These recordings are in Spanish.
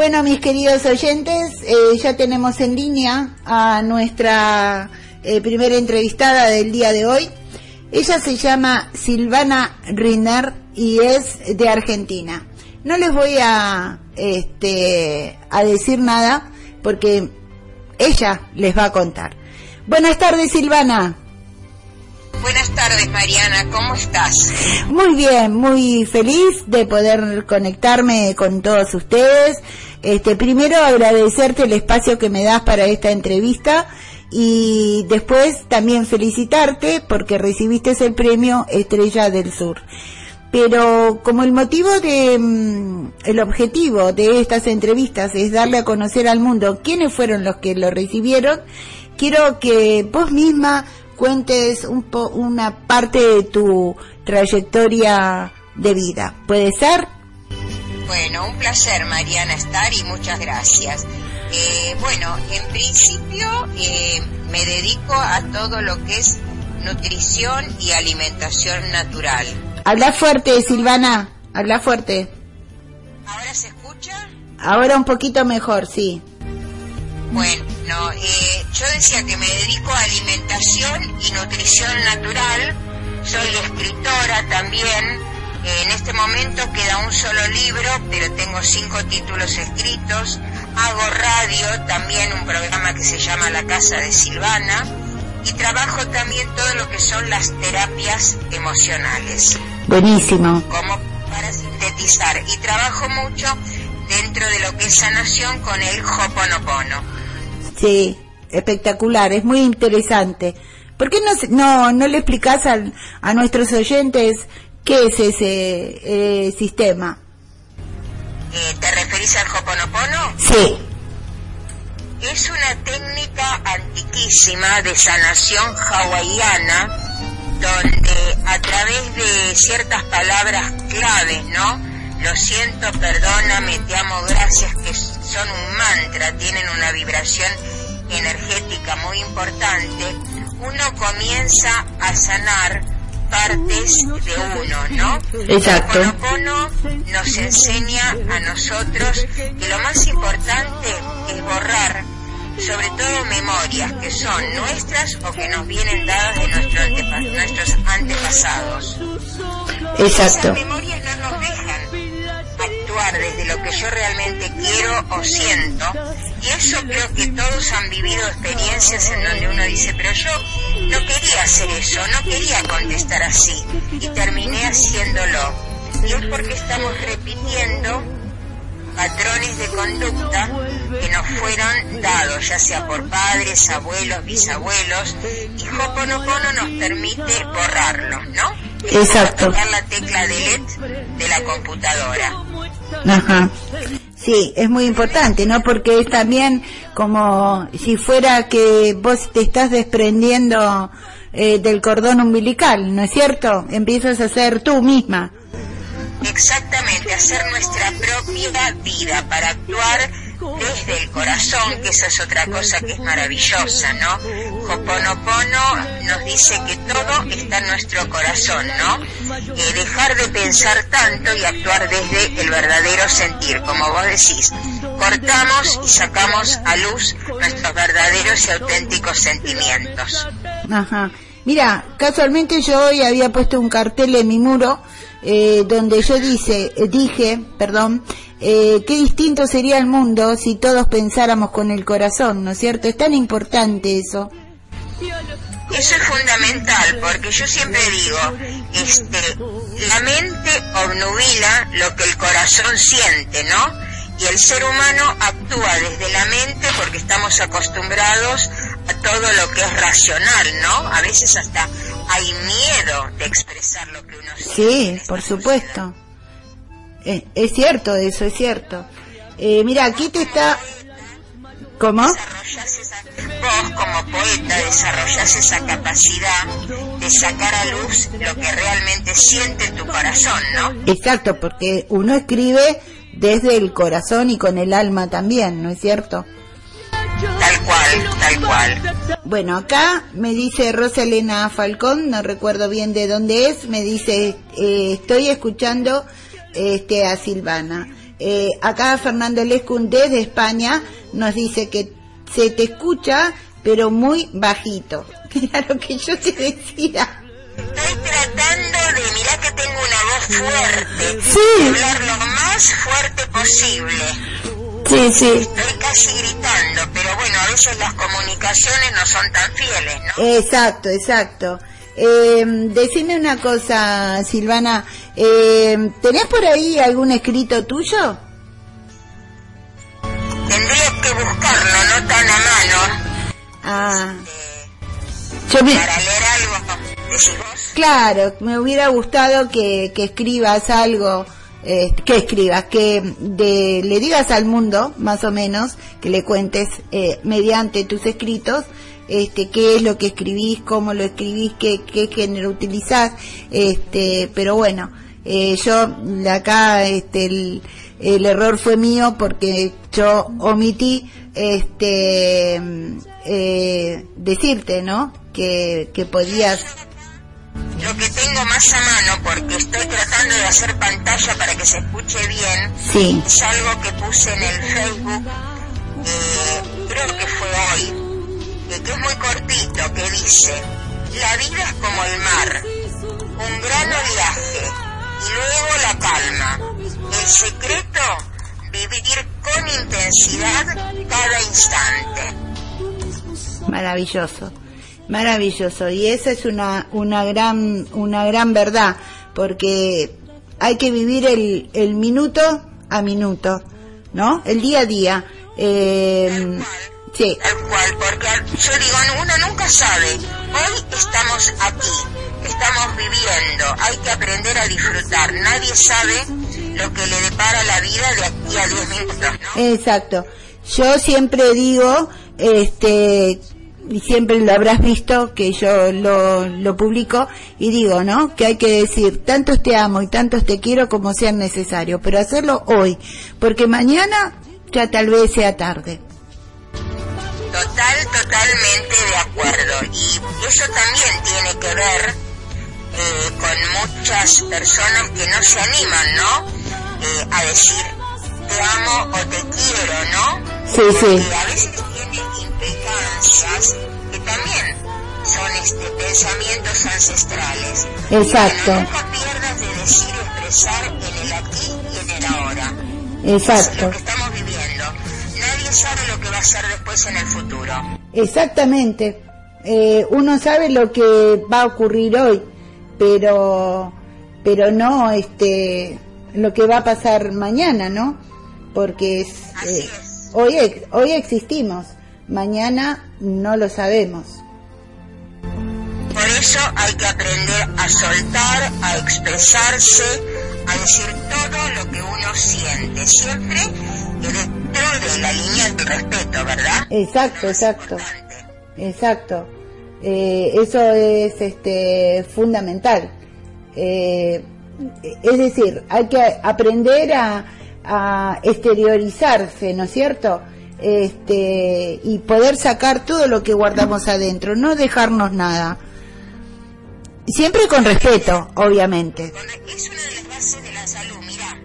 Bueno, mis queridos oyentes, eh, ya tenemos en línea a nuestra eh, primera entrevistada del día de hoy. Ella se llama Silvana Riner y es de Argentina. No les voy a, este, a decir nada porque ella les va a contar. Buenas tardes, Silvana. Buenas tardes, Mariana, ¿cómo estás? Muy bien, muy feliz de poder conectarme con todos ustedes. Este, primero agradecerte el espacio que me das para esta entrevista y después también felicitarte porque recibiste el premio Estrella del Sur. Pero como el motivo de, mm, el objetivo de estas entrevistas es darle a conocer al mundo quiénes fueron los que lo recibieron, quiero que vos misma cuentes un po una parte de tu trayectoria de vida. ¿Puede ser? Bueno, un placer, Mariana, estar y muchas gracias. Eh, bueno, en principio eh, me dedico a todo lo que es nutrición y alimentación natural. Habla fuerte, Silvana, habla fuerte. ¿Ahora se escucha? Ahora un poquito mejor, sí. Bueno, eh, yo decía que me dedico a alimentación y nutrición natural. Soy escritora también. En este momento queda un solo libro, pero tengo cinco títulos escritos. Hago radio, también un programa que se llama La Casa de Silvana. Y trabajo también todo lo que son las terapias emocionales. Buenísimo. Como para sintetizar. Y trabajo mucho dentro de lo que es sanación con el Hoponopono. Sí, espectacular, es muy interesante. ¿Por qué no, no, no le explicás a, a nuestros oyentes qué es ese eh, sistema? Eh, ¿Te referís al Hoponopono? Sí. Es una técnica antiquísima de sanación hawaiana donde a través de ciertas palabras claves, ¿no? Lo siento, perdóname, te amo, gracias, que son un mantra, tienen una vibración energética muy importante, uno comienza a sanar partes de uno, ¿no? Exacto. Hoponopono nos enseña a nosotros que lo más importante es borrar sobre todo memorias que son nuestras o que nos vienen dadas de nuestros antepasados. Exacto. Esas memorias no nos dejan actuar desde lo que yo realmente quiero o siento y eso creo que todos han vivido experiencias en donde uno dice, pero yo no quería hacer eso, no quería contestar así y terminé haciéndolo. Y es porque estamos repitiendo patrones de conducta que nos fueron dados, ya sea por padres, abuelos, bisabuelos, y Hoponopono nos permite borrarlos, ¿no? Exacto. tocar la tecla de LED de la computadora. Ajá. Sí, es muy importante, ¿no? Porque es también como si fuera que vos te estás desprendiendo eh, del cordón umbilical, ¿no es cierto? Empiezas a ser tú misma. Exactamente, hacer nuestra propia vida para actuar desde el corazón, que esa es otra cosa que es maravillosa, ¿no? Hoponopono nos dice que todo está en nuestro corazón, ¿no? Eh, dejar de pensar tanto y actuar desde el verdadero sentir, como vos decís. Cortamos y sacamos a luz nuestros verdaderos y auténticos sentimientos. Ajá. Mira, casualmente yo hoy había puesto un cartel en mi muro eh, donde yo dice, eh, dije, perdón, eh, qué distinto sería el mundo si todos pensáramos con el corazón, ¿no es cierto? Es tan importante eso. Eso es fundamental, porque yo siempre digo, este, la mente obnubila lo que el corazón siente, ¿no? Y el ser humano actúa desde la mente porque estamos acostumbrados a todo lo que es racional, ¿no? A veces hasta hay miedo de expresar lo que uno siente. Sí, por supuesto. Eh, es cierto eso, es cierto. Eh, mira, aquí te está... ¿Cómo? vos como poeta desarrollás esa capacidad de sacar a luz lo que realmente siente tu corazón, ¿no? Exacto, porque uno escribe desde el corazón y con el alma también, ¿no es cierto? Tal cual. Bueno, acá me dice Rosalena Falcón, no recuerdo bien de dónde es, me dice, eh, estoy escuchando este a Silvana. Eh, acá Fernando Lescun desde España nos dice que se te escucha, pero muy bajito. Lo que yo te decía. Estoy tratando de, mirá que tengo una voz fuerte, sí. hablar lo más fuerte posible. Sí, sí. Estoy casi gritando, pero bueno, a veces las comunicaciones no son tan fieles, ¿no? Exacto, exacto. Eh, decime una cosa, Silvana, eh, ¿tenés por ahí algún escrito tuyo? Tendría que buscarlo, no tan a mano. Ah. Este, Para leer algo, decís vos. Claro, me hubiera gustado que, que escribas algo, eh, que escribas, que de, le digas al mundo, más o menos, que le cuentes eh, mediante tus escritos, este, qué es lo que escribís, cómo lo escribís, qué, qué género utilizás, este, pero bueno, eh, yo acá este, el, error fue mío porque yo omití este, eh, decirte, ¿no? Que, que podías lo que tengo más a mano, porque estoy tratando de hacer pantalla para que se escuche bien, sí. es algo que puse en el Facebook, eh, creo que fue hoy, que es muy cortito, que dice, la vida es como el mar, un gran oleaje y luego la calma. El secreto, vivir con intensidad cada instante. Maravilloso, maravilloso. Y esa es una, una, gran, una gran verdad, porque hay que vivir el, el minuto a minuto, ¿no? El día a día. Eh, Sí. Tal cual, porque yo digo, uno nunca sabe. Hoy estamos aquí, estamos viviendo, hay que aprender a disfrutar. Nadie sabe lo que le depara la vida de aquí a 10 minutos, ¿no? Exacto. Yo siempre digo, este, siempre lo habrás visto que yo lo, lo publico y digo, ¿no? Que hay que decir tantos te amo y tantos te quiero como sea necesario, pero hacerlo hoy, porque mañana ya tal vez sea tarde. Total, totalmente de acuerdo. Y eso también tiene que ver eh, con muchas personas que no se animan, ¿no? Eh, a decir te amo o te quiero, ¿no? Sí, sí. a veces tiene implicancias también son este, pensamientos ancestrales. Exacto. nunca pierdas de decir y expresar en el aquí y en el ahora. Exacto. lo que estamos viviendo nadie sabe lo que va a ser después en el futuro. Exactamente. Eh, uno sabe lo que va a ocurrir hoy, pero pero no este lo que va a pasar mañana, ¿no? Porque es, eh, hoy hoy existimos, mañana no lo sabemos. Por eso hay que aprender a soltar, a expresarse, a decir todo lo que uno siente, siempre dentro de la línea del respeto, ¿verdad? Exacto, exacto. Exacto. Eh, eso es este fundamental. Eh, es decir, hay que aprender a, a exteriorizarse, ¿no es cierto? Este, y poder sacar todo lo que guardamos adentro, no dejarnos nada. Siempre con respeto, obviamente. Es una de las bases de la salud. Mira,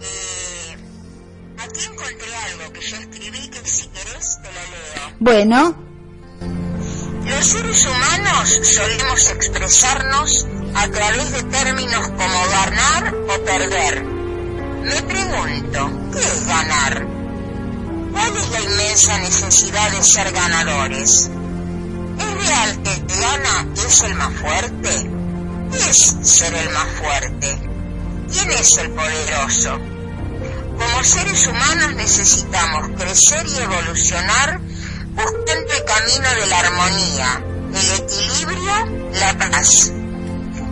eh, aquí encontré algo que yo escribí que si querés te lo leo. Bueno. Los seres humanos solemos expresarnos a través de términos como ganar o perder. Me pregunto, ¿qué es ganar? ¿Cuál es la inmensa necesidad de ser ganadores? ¿Es real que gana es el más fuerte? ¿Qué es ser el más fuerte? ¿Quién es el poderoso? Como seres humanos necesitamos crecer y evolucionar buscando el camino de la armonía, el equilibrio, la paz.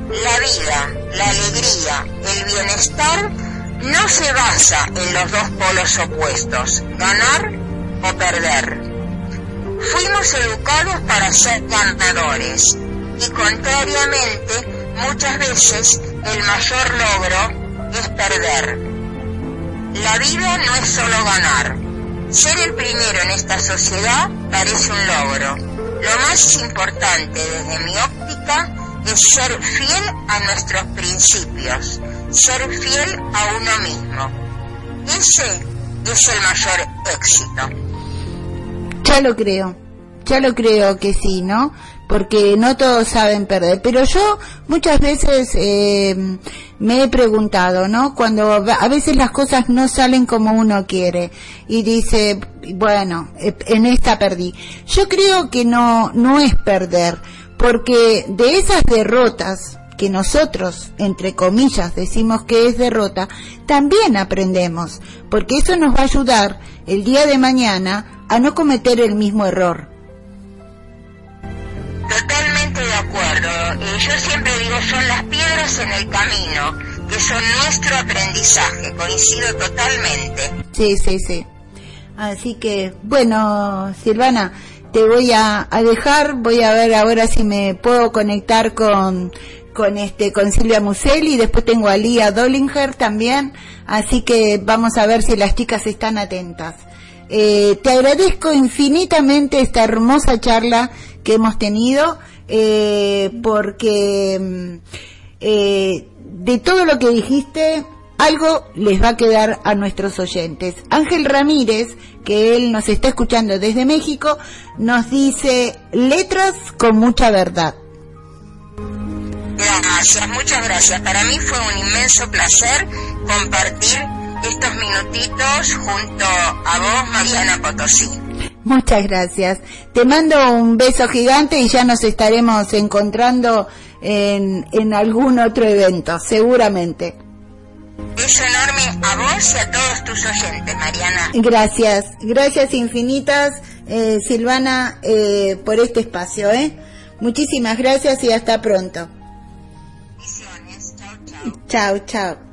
La vida, la alegría, el bienestar no se basa en los dos polos opuestos, ganar o perder. Fuimos educados para ser ganadores y contrariamente muchas veces el mayor logro es perder. La vida no es solo ganar. Ser el primero en esta sociedad parece un logro. Lo más importante desde mi óptica es ser fiel a nuestros principios, ser fiel a uno mismo. ese es el mayor éxito. Ya lo creo, ya lo creo que sí, ¿no? Porque no todos saben perder. Pero yo muchas veces eh, me he preguntado, ¿no? Cuando a veces las cosas no salen como uno quiere y dice, bueno, en esta perdí. Yo creo que no, no es perder, porque de esas derrotas, que nosotros, entre comillas, decimos que es derrota, también aprendemos, porque eso nos va a ayudar el día de mañana a no cometer el mismo error. Totalmente de acuerdo. Eh, yo siempre digo, son las piedras en el camino, que son nuestro aprendizaje, coincido totalmente. Sí, sí, sí. Así que, bueno, Silvana, te voy a, a dejar, voy a ver ahora si me puedo conectar con con este con Silvia Museli y después tengo a Lía Dollinger también, así que vamos a ver si las chicas están atentas. Eh, te agradezco infinitamente esta hermosa charla que hemos tenido, eh, porque mm, eh, de todo lo que dijiste, algo les va a quedar a nuestros oyentes. Ángel Ramírez, que él nos está escuchando desde México, nos dice letras con mucha verdad. Gracias, muchas gracias. Para mí fue un inmenso placer compartir estos minutitos junto a vos, Mariana Potosí. Muchas gracias. Te mando un beso gigante y ya nos estaremos encontrando en, en algún otro evento, seguramente. Beso enorme a vos y a todos tus oyentes, Mariana. Gracias, gracias infinitas, eh, Silvana, eh, por este espacio. ¿eh? Muchísimas gracias y hasta pronto. Chao, chao.